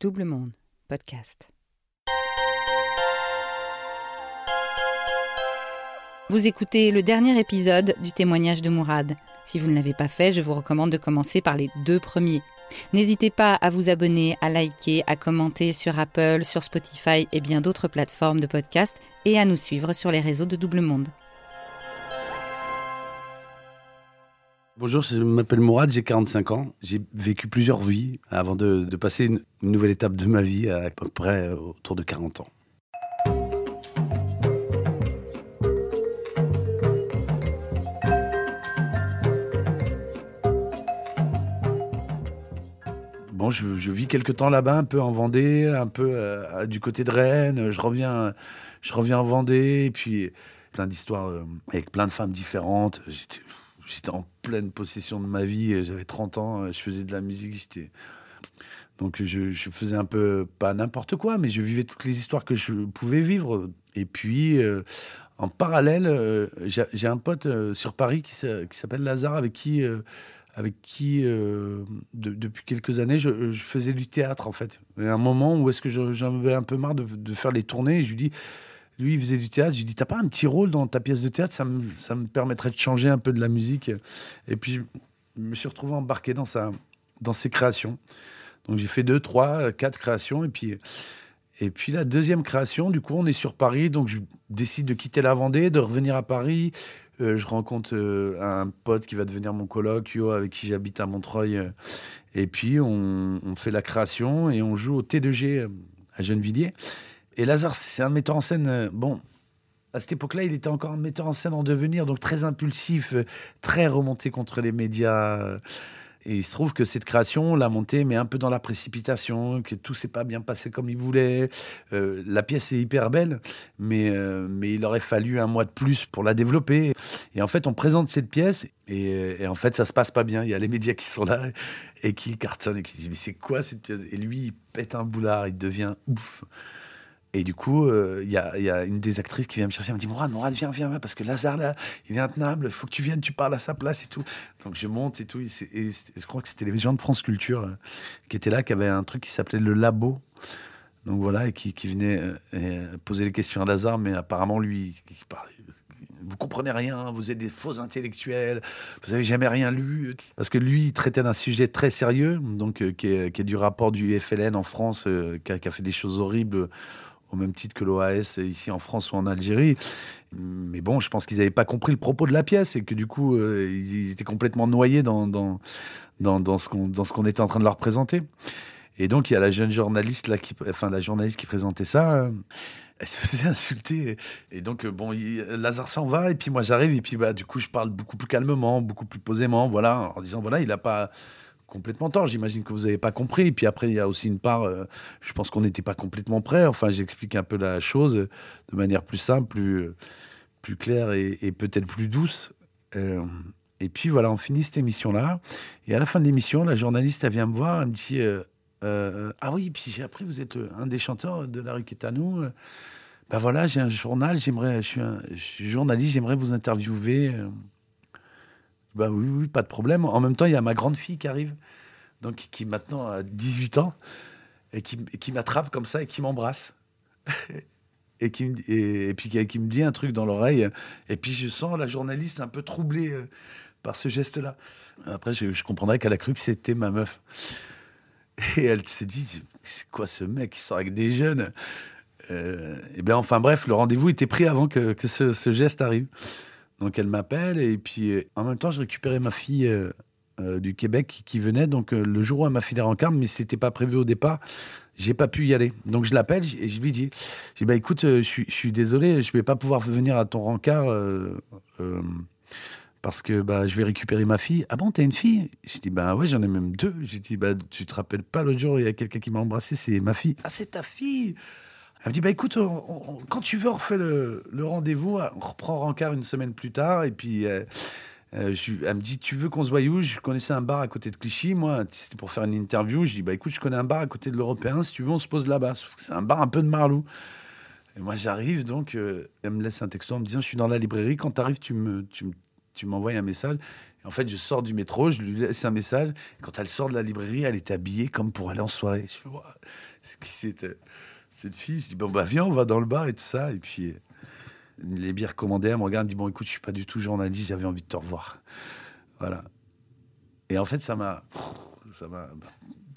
Double Monde, podcast. Vous écoutez le dernier épisode du témoignage de Mourad. Si vous ne l'avez pas fait, je vous recommande de commencer par les deux premiers. N'hésitez pas à vous abonner, à liker, à commenter sur Apple, sur Spotify et bien d'autres plateformes de podcast et à nous suivre sur les réseaux de Double Monde. Bonjour, je m'appelle Mourad, j'ai 45 ans. J'ai vécu plusieurs vies avant de, passer une, nouvelle étape de ma vie à, peu près autour de 40 ans. Bon, je, vis quelque temps là-bas, un peu en Vendée, un peu euh, du côté de Rennes. Je reviens, je reviens en Vendée, et puis plein d'histoires euh, avec plein de femmes différentes. J'étais en pleine possession de ma vie. J'avais 30 ans, je faisais de la musique. J'étais donc je, faisais un peu pas n'importe quoi, mais je vivais toutes les histoires que je pouvais vivre. Et puis euh, en parallèle, euh, j'ai un pote euh, sur Paris qui s'appelle Lazare, avec qui avec qui, de, depuis quelques années, je, faisais du théâtre, en fait. Et à un moment où est-ce que j'en avais un peu marre de, faire les tournées, je lui dis, lui, il faisait du théâtre. Je lui dis, t'as pas un petit rôle dans ta pièce de théâtre? Ça me, ça me permettrait de changer un peu de la musique. Et puis, je me suis retrouvé embarqué dans, sa, dans ses créations. Donc, j'ai fait deux, trois, quatre créations. Et puis, et puis, la deuxième création, du coup, on est sur Paris. Donc, je décide de quitter la Vendée, de revenir à Paris. Euh, je rencontre euh, un pote qui va devenir mon coloc, avec qui j'habite à Montreuil. et puis, on, on, fait la création et on joue au T2G à Gennevilliers. Et Lazare, c'est un metteur en scène. Bon, à cette époque-là, il était encore un metteur en scène en devenir, donc très impulsif, très remonté contre les médias. Et il se trouve que cette création l'a montée, mais un peu dans la précipitation, que tout s'est pas bien passé comme il voulait. Euh, la pièce est hyper belle, mais, euh, mais il aurait fallu un mois de plus pour la développer. Et en fait, on présente cette pièce, et, et en fait, ça se passe pas bien. Il y a les médias qui sont là et qui cartonnent et qui disent Mais c'est quoi cette pièce? Et lui, il pète un boulard, il devient ouf. Et du coup, il euh, y, a, y, a une des actrices qui vient me chercher, elle me dit Mourad, Mourad, viens, viens, parce que Lazare, là, il est intenable, il faut que tu viennes, tu parles à sa place et tout. Donc je monte et tout. Et, je crois que c'était les gens de France Culture euh, qui étaient là, qui avaient un truc qui s'appelait Le Labo. Donc voilà, et qui, qui venait euh, poser les questions à Lazare, mais apparemment, lui, il parlait vous comprenez rien, vous êtes des faux intellectuels, vous avez jamais rien lu. Parce que lui, il traitait d'un sujet très sérieux, donc qui, est, du rapport du FLN en France, qui, a, fait des choses horribles au même titre que l'OAS ici en France ou en Algérie. Mais bon, je pense qu'ils n'avaient pas compris le propos de la pièce et que du coup, euh, ils, étaient complètement noyés dans, dans, dans, dans ce qu'on était en train de leur présenter. Et donc, il y a la jeune journaliste, là, qui, enfin, la journaliste qui présentait ça. Euh, elle se faisait insulter. Et donc, euh, bon, il, Lazare s'en va, et puis moi j'arrive, et puis bah, du coup, je parle beaucoup plus calmement, beaucoup plus posément, voilà, en disant, voilà, il n'a pas complètement tort. J'imagine que vous n'avez pas compris. Et puis après, il y a aussi une part, euh, je pense qu'on n'était pas complètement prêt. Enfin, j'explique un peu la chose de manière plus simple, plus, plus claire et, peut-être plus douce. Euh, et puis voilà, on finit cette émission-là. Et à la fin de l'émission, la journaliste, elle vient me voir, elle me dit euh, euh Ah oui, puis j'ai appris, vous êtes un des chanteurs de la rue qui est à nous. Ben voilà, j'ai un journal, j'aimerais, je suis journaliste, j'aimerais vous interviewer. Bah oui, pas de problème. En même temps, il y a ma grande fille qui arrive, donc qui maintenant a 18 ans, et qui, m'attrape comme ça et qui m'embrasse. et, qui, et, puis qui, me dit un truc dans l'oreille. Et puis je sens la journaliste un peu troublée euh, par ce geste-là. Après, je, je comprendrais qu'elle a cru que c'était ma meuf. Et elle s'est dit, c'est quoi ce mec qui sort avec des jeunes euh, Et bien, enfin bref, le rendez-vous était pris avant que, ce geste arrive. Donc elle m'appelle et puis en même temps je récupérais ma fille euh, euh, du Québec qui, venait. Donc euh, le jour où elle m'a filé en carme, mais c'était pas prévu au départ, j'ai pas pu y aller. Donc je l'appelle et je lui dis, je dis bah écoute, je suis, je suis désolé, je vais pas pouvoir venir à ton rencard parce que bah je vais récupérer ma fille. Ah bon, t'as une fille? Je dis bah ouais, j'en ai même deux. J'ai dit bah tu te rappelles pas l'autre jour il y a quelqu'un qui m'a embrassé, c'est ma fille. Ah c'est ta fille? Elle me dit, bah écoute, quand tu veux, on refait le, rendez-vous, on reprend Rancard une semaine plus tard, et puis euh, euh, elle me dit, tu veux qu'on se voie où? Je connaissais un bar à côté de Clichy, moi, c'était pour faire une interview. Je dis, bah écoute, je connais un bar à côté de l'Européen, si tu veux, on se pose là-bas. C'est un bar un peu de Marlou. Et moi, j'arrive, donc, euh, elle me laisse un texto en me disant, je suis dans la librairie, quand tu arrives, tu me, tu, tu m'envoies un message. en fait, je sors du métro, je lui laisse un message. Quand elle sort de la librairie, elle est habillée comme pour aller en soirée. Je fais, c'est qui c'était cette fille Je dis, bon, bah, viens, on va dans le bar et tout ça. Et puis, les bières commandées, elle me regarde, me dit, bon, écoute, je suis pas du tout journaliste, j'avais envie de te revoir. Voilà. Et en fait, ça m'a. Ça m'a.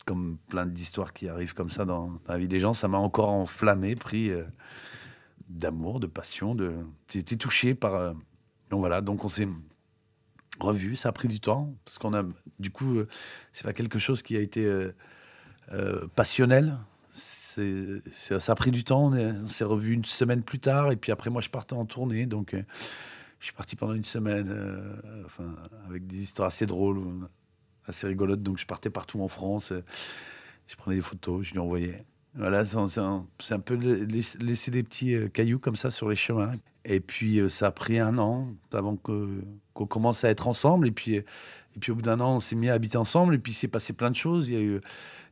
Comme plein d'histoires qui arrivent comme ça dans, la vie des gens, ça m'a encore enflammé, pris euh, d'amour, de passion. De... Été touché par. Euh, donc voilà, donc on s'est revu. Ça a pris du temps parce qu'on a, du coup, euh, c'est pas quelque chose qui a été euh, euh, passionnel. C'est, ça a pris du temps. On, s'est revu une semaine plus tard et puis après moi je partais en tournée, donc je suis parti pendant une semaine, enfin avec des histoires assez drôles, assez rigolotes. Donc je partais partout en France. je prenais des photos, je lui envoyais. Voilà, c'est un, peu laisser des petits cailloux comme ça sur les chemins. Et puis, euh, ça a pris un an avant qu'on commence à être ensemble. Et puis, et puis au bout d'un an, on s'est mis à habiter ensemble. Et puis, il s'est passé plein de choses. Il y a eu,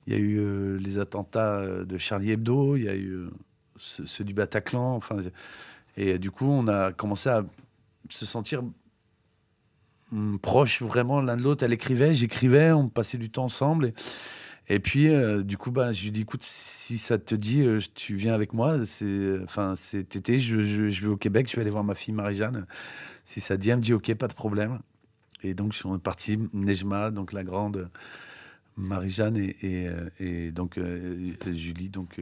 il y a eu euh, les attentats euh, de Charlie Hebdo, il y a eu ceux, du Bataclan. Enfin, et du coup, on a commencé à se sentir hum, proches vraiment l'un de l'autre. Elle écrivait, j'écrivais, on passait du temps ensemble. Et puis, euh, du coup, bah, je lui dis, écoute, si ça te dit, euh, tu viens avec moi. Enfin, cet été, je, vais au Québec, je vais aller voir ma fille Marie-Jeanne. Si ça te dit, elle me dit, ok, pas de problème. Et donc, je suis parti, Nejma, donc la grande Marie-Jeanne et, euh, donc Julie, donc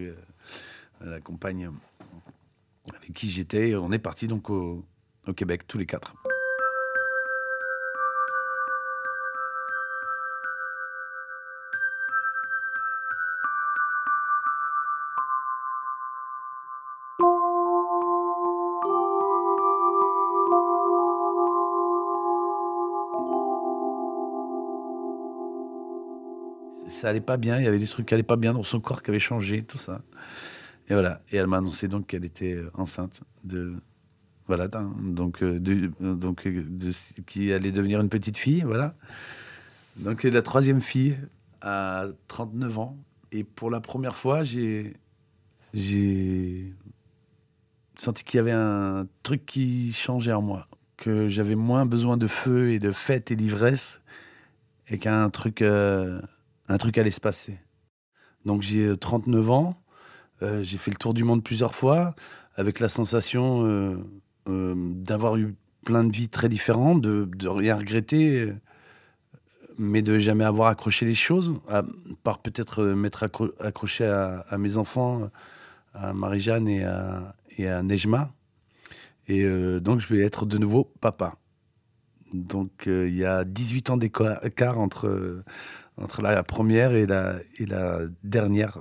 la compagne avec qui j'étais. On est parti donc au Québec, tous les quatre. Ça allait pas bien. Il y avait des trucs qui allaient pas bien dans son corps qui avaient changé, tout ça. Et voilà. Et elle m'a annoncé donc qu'elle était euh, enceinte de. Voilà, donc, euh, de, donc de, qui allait devenir une petite fille, voilà. Donc la troisième fille à 39 ans. Et pour la première fois, j'ai j'ai senti qu'il y avait un truc qui changeait en moi, que j'avais moins besoin de feu et de fête et d'ivresse, et qu'un truc euh, un truc allait se passer. Donc j'ai 39 euh, ans, euh, j'ai fait le tour du monde plusieurs fois, avec la sensation euh, d'avoir eu plein de vies très différentes, de, rien regretter, mais de jamais avoir accroché les choses, à part peut-être m'être accroché à, mes enfants, à Marie-Jeanne et à, et à Nejma. Et donc je vais être de nouveau papa. Donc il y a 18 ans d'écart entre entre la première et la, dernière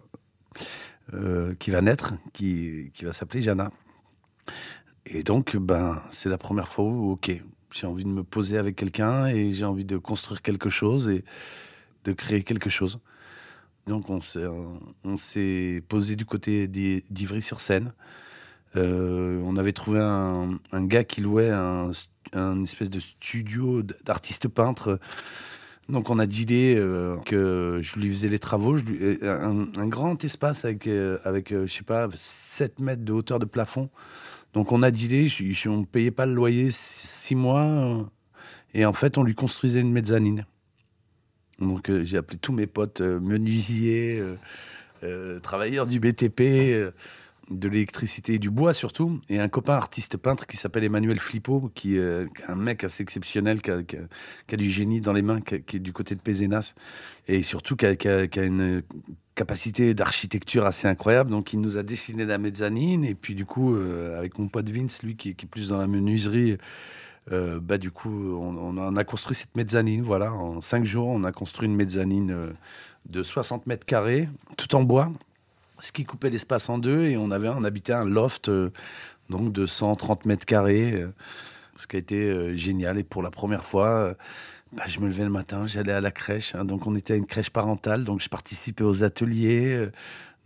euh, qui va naître, qui, va s'appeler Jana. Et donc, ben, c'est la première fois où, ok, j'ai envie de me poser avec quelqu'un et j'ai envie de construire quelque chose et de créer quelque chose. Donc, on s'est, posé du côté d'Ivry sur Seine. Euh, on avait trouvé un, un gars qui louait un, un espèce de studio d'artiste peintre donc on a dealé euh, que je lui faisais les travaux, un, un, grand espace avec, euh, avec euh, je sais pas, 7 mètres de hauteur de plafond. Donc on a dealé, je, je, on ne payait pas le loyer 6 mois, et en fait on lui construisait une mezzanine. Donc j'ai appelé tous mes potes menuisiers, travailleurs du BTP de l'électricité et du bois surtout, et un copain artiste peintre qui s'appelle Emmanuel Flippo, qui, euh, un mec assez exceptionnel, qui a, du génie dans les mains, qui, est du côté de Pézenas, et surtout qui a, une capacité d'architecture assez incroyable. Donc il nous a dessiné la mezzanine, et puis du coup, euh, avec mon pote Vince, lui qui, est plus dans la menuiserie, euh, bah du coup, on, on, a construit cette mezzanine. Voilà, en cinq jours, on a construit une mezzanine de 60 mètres carrés, tout en bois ce qui coupait l'espace en deux et on avait on habitait un loft euh, donc de 130 mètres carrés euh, ce qui a été euh, génial et pour la première fois bah, je me levais le matin j'allais à la crèche hein. donc on était à une crèche parentale donc je participais aux ateliers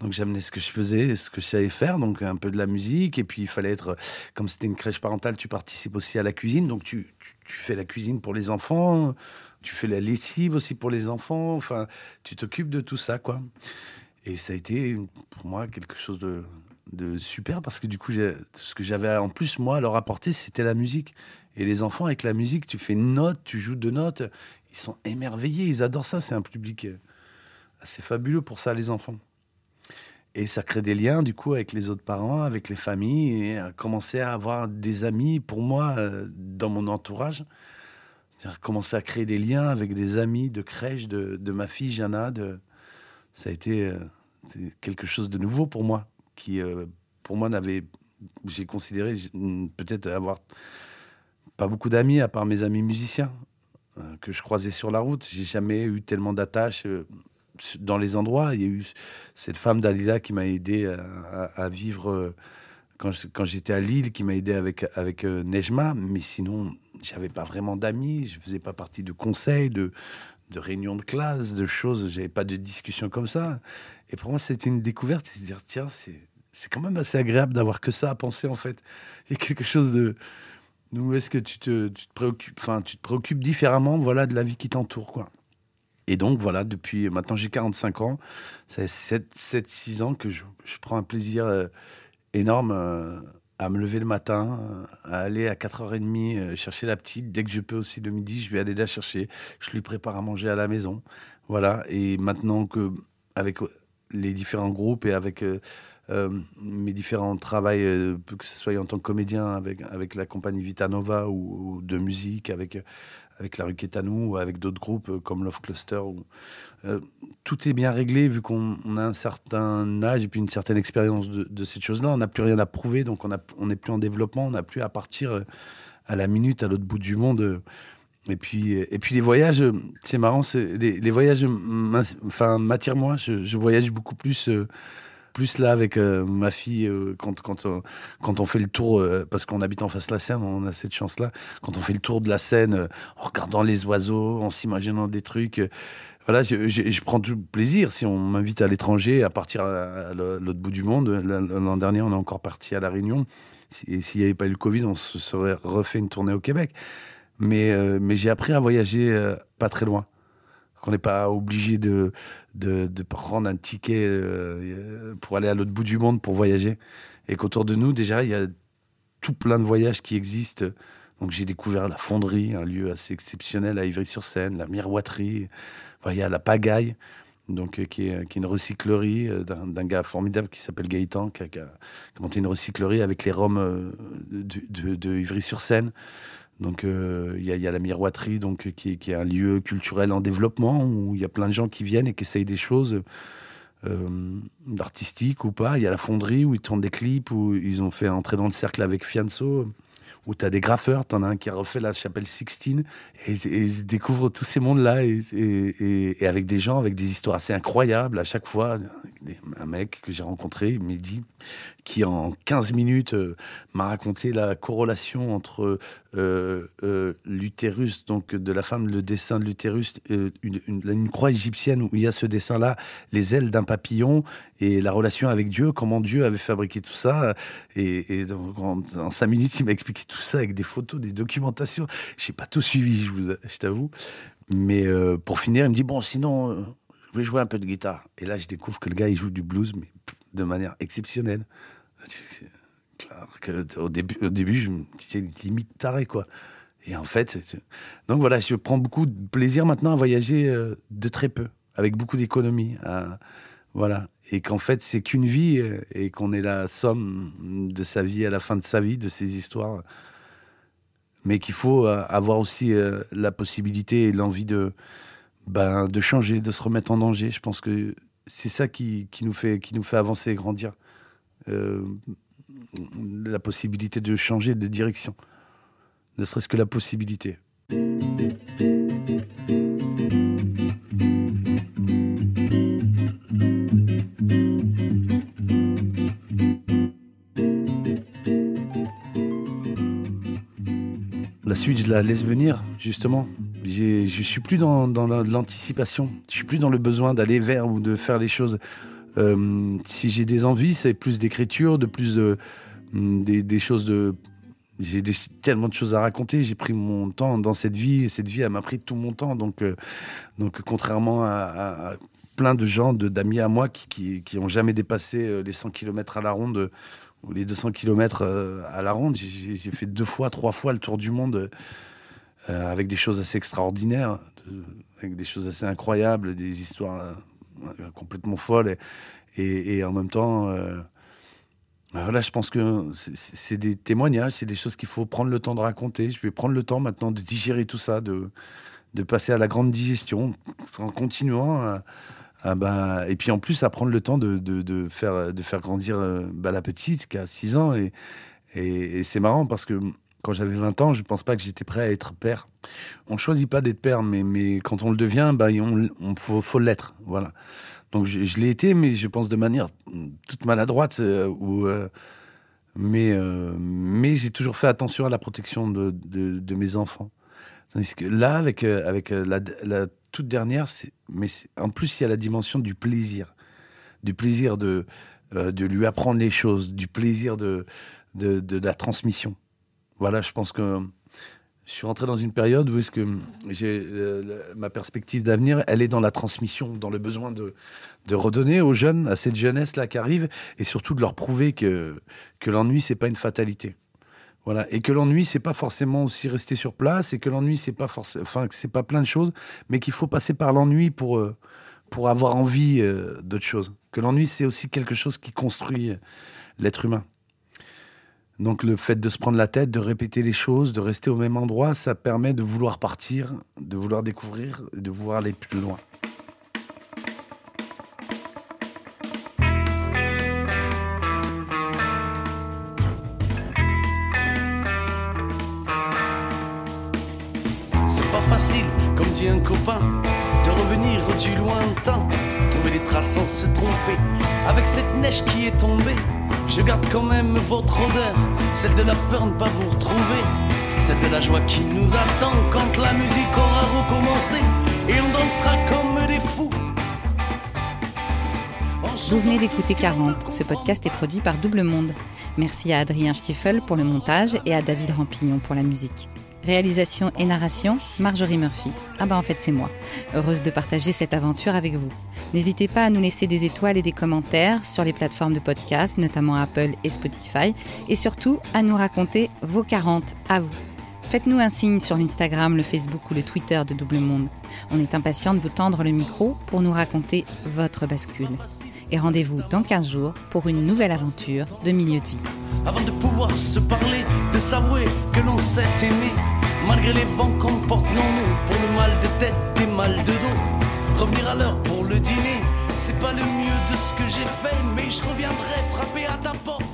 donc j'amenais ce que je faisais, ce que je savais faire, donc un peu de la musique. Et puis il fallait être, comme c'était une crèche parentale, tu participes aussi à la cuisine. Donc tu, tu, tu, fais la cuisine pour les enfants, tu fais la lessive aussi pour les enfants. Enfin, tu t'occupes de tout ça, quoi. Et ça a été pour moi quelque chose de, super parce que du coup, ce que j'avais en plus, moi, à leur apporter, c'était la musique. Et les enfants, avec la musique, tu fais une note, tu joues deux notes, ils sont émerveillés, ils adorent ça. C'est un public euh, assez fabuleux pour ça, les enfants. Et ça crée des liens, du coup, avec les autres parents, avec les familles, et à commencer à avoir des amis, pour moi, euh, dans mon entourage. C'est-à-dire commencer à créer des liens avec des amis de crèche de, de ma fille Jana. De... Ça a été euh, quelque chose de nouveau pour moi, qui, euh, pour moi, n'avait. J'ai considéré peut-être avoir pas beaucoup d'amis, à part mes amis musiciens, que je croisais sur la route. J'ai jamais eu tellement d'attaches dans les endroits. Il y a eu cette femme Dalila qui m'a aidé à, vivre euh, quand, j'étais à Lille, qui m'a aidé avec, avec euh, Nejma. Mais sinon, j'avais pas vraiment d'amis. Je faisais pas partie de conseils, de, de réunions de classe, de choses. J'avais pas de discussion comme ça. Et pour moi, c'était une découverte. C'est dire, tiens, c'est, c'est quand même assez agréable d'avoir que ça à penser, en fait. Il y a quelque chose de. Où est-ce que tu te, tu te préoccupes, enfin, tu te préoccupes différemment, voilà, de la vie qui t'entoure, quoi. Et donc voilà, depuis maintenant j'ai 45 ans, ça fait 7-6 ans que je, prends un plaisir euh, énorme euh, à me lever le matin, euh, à aller à 4h30 chercher la petite. Dès que je peux aussi le midi, je vais aller la chercher. Je lui prépare à manger à la maison. Voilà. Et maintenant que, avec les différents groupes et avec mes différents travails, que ce soit en tant que comédien avec, avec la compagnie Vitanova ou, ou de musique, avec avec la rue Quétanou ou avec d'autres groupes euh, comme Love Cluster. Euh, tout est bien réglé vu qu'on a un certain âge et puis une certaine expérience de, cette chose-là. On n'a plus rien à prouver, donc on n'est plus en développement, on n'a plus à partir euh, à la minute à l'autre bout du monde. Et puis, et puis les voyages, c'est marrant, les, les, voyages m'attirent moi. Je, voyage beaucoup plus plus là avec euh, ma fille euh, quand quand on, quand on fait le tour euh, parce qu'on habite en face de la Seine, on a cette chance là. Quand on fait le tour de la Seine, en regardant les oiseaux, en s'imaginant des trucs. voilà, je, je, prends tout plaisir si on m'invite à l'étranger, à partir à, l'autre bout du monde. L'an dernier, on est encore parti à La Réunion. Et s'il n'y avait pas eu le Covid, on se serait refait une tournée au Québec. Mais, mais j'ai appris à voyager pas très loin qu'on n'est pas obligé de, de, prendre un ticket euh, pour aller à l'autre bout du monde pour voyager. Et qu'autour de nous, déjà, il y a tout plein de voyages qui existent. Donc j'ai découvert la fonderie, un lieu assez exceptionnel à Ivry-sur-Seine, la miroiterie, il y a la pagaille, donc, euh, qui, est, qui est une recyclerie euh, d'un gars formidable qui s'appelle Gaëtan, qui a, monté une recyclerie avec les Roms de, de, de Ivry-sur-Seine. Donc euh, il y, a la miroiterie, donc qui, est un lieu culturel en développement où il y a plein de gens qui viennent et qui essayent des choses euh, artistiques ou pas. Il y a la fonderie où ils tournent des clips où ils ont fait entrer dans le cercle avec Fianso où tu as des graffeurs, tu en as un qui a refait la chapelle Sixtine, et, ils découvrent tous ces mondes-là, et, avec des gens, avec des histoires assez incroyables à chaque fois. Un mec que j'ai rencontré, Mehdi, qui en 15 minutes euh, m'a raconté la corrélation entre euh, euh, l'utérus, donc de la femme, le dessin de l'utérus, une, croix égyptienne où il y a ce dessin-là, les ailes d'un papillon, et la relation avec Dieu, comment Dieu avait fabriqué tout ça. Et, en, en, cinq minutes, il m'a expliqué tout ça avec des photos, des documentations. J'ai pas tout suivi, je, je t'avoue. Mais pour finir, il me dit bon, sinon, je vais jouer un peu de guitare. Et là, je découvre que le gars, il joue du blues, mais de manière exceptionnelle. au début, au début, je me disais limite taré, quoi. Et en fait, donc voilà, je prends beaucoup de plaisir maintenant à voyager euh, de très peu, avec beaucoup d'économie. Voilà. Et qu'en fait, c'est qu'une vie euh, et qu'on est la somme de sa vie à la fin de sa vie, de ses histoires. Mais qu'il faut euh, avoir aussi la possibilité et l'envie de, ben, de changer, de se remettre en danger. Je pense que c'est ça qui, nous fait, qui nous fait avancer et grandir. Euh, la possibilité de changer de direction. Ne serait-ce que la possibilité. La suite, je la laisse venir, justement. Je suis plus dans, l'anticipation. Je suis plus dans le besoin d'aller vers ou de faire les choses. Euh, si j'ai des envies, c'est plus d'écriture, de plus de mm, des, choses de. J'ai tellement de choses à raconter. J'ai pris mon temps dans cette vie et cette vie, elle m'a pris tout mon temps. Donc, euh, donc contrairement à, plein de gens, d'amis à moi qui, qui, ont jamais dépassé les 100 km à la ronde ou les 200 km à la ronde. J'ai fait deux fois, trois fois le tour du monde avec des choses assez extraordinaires, avec des choses assez incroyables, des histoires complètement folles. Et, en même temps, bah voilà, je pense que c'est des témoignages, c'est des choses qu'il faut prendre le temps de raconter. Je vais prendre le temps maintenant de digérer tout ça, de, passer à la grande digestion en continuant. Bah, et puis en plus, à prendre le temps de, faire, grandir euh, bah, la petite qui a 6 ans. Et, c'est marrant parce que quand j'avais 20 ans, je ne pense pas que j'étais prêt à être père. On ne choisit pas d'être père, mais, mais quand on le devient, bah, on, faut, faut l'être. Voilà. Donc je, l'ai été, mais je pense de manière toute maladroite. Euh, euh, mais euh, mais j'ai toujours fait attention à la protection de, de, mes enfants. Tandis que là, avec, avec la, toute dernière, mais en plus, il y a la dimension du plaisir. Du plaisir de, de lui apprendre les choses, du plaisir de, de la transmission. Voilà, je pense que je suis rentré dans une période où est-ce que j'ai ma perspective d'avenir, elle est dans la transmission, dans le besoin de, redonner aux jeunes, à cette jeunesse là qui arrive, et surtout de leur prouver que que l'ennui c'est pas une fatalité. Voilà, et que l'ennui c'est pas forcément aussi rester sur place, et que l'ennui c'est pas forcément, enfin c'est pas plein de choses, mais qu'il faut passer par l'ennui pour euh, pour avoir envie euh, d'autres choses. Que l'ennui c'est aussi quelque chose qui construit l'être humain. Donc le fait de se prendre la tête, de répéter les choses, de rester au même endroit, ça permet de vouloir partir, de vouloir découvrir, de vouloir aller plus loin. C'est pas facile, comme dit un copain, de revenir du lointain, trouver des traces sans se tromper, avec cette neige qui est tombée je garde quand même votre odeur, celle de la peur de ne pas vous retrouver, celle de la joie qui nous attend quand la musique aura recommencé et on dansera comme des fous. Vous venez d'écouter 40. Ce podcast est produit par Double Monde. Merci à Adrien Stiefel pour le montage et à David Rampillon pour la musique. Réalisation et narration, Marjorie Murphy. Ah bah en fait c'est moi. Heureuse de partager cette aventure avec vous. N'hésitez pas à nous laisser des étoiles et des commentaires sur les plateformes de podcast, notamment Apple et Spotify, et surtout à nous raconter vos 40 à vous. Faites-nous un signe sur l'Instagram, le Facebook ou le Twitter de Double Monde. On est impatient de vous tendre le micro pour nous raconter votre bascule. Et rendez-vous dans 15 jours pour une nouvelle aventure de milieu de vie. Avant de pouvoir se parler, de s'avouer que l'on s'est aimé, malgré les vents qu'on porte non nous, pour le mal de tête et mal de dos. Revenir à l'heure pour le dîner, c'est pas le mieux de ce que j'ai fait, mais je reviendrai frapper à ta porte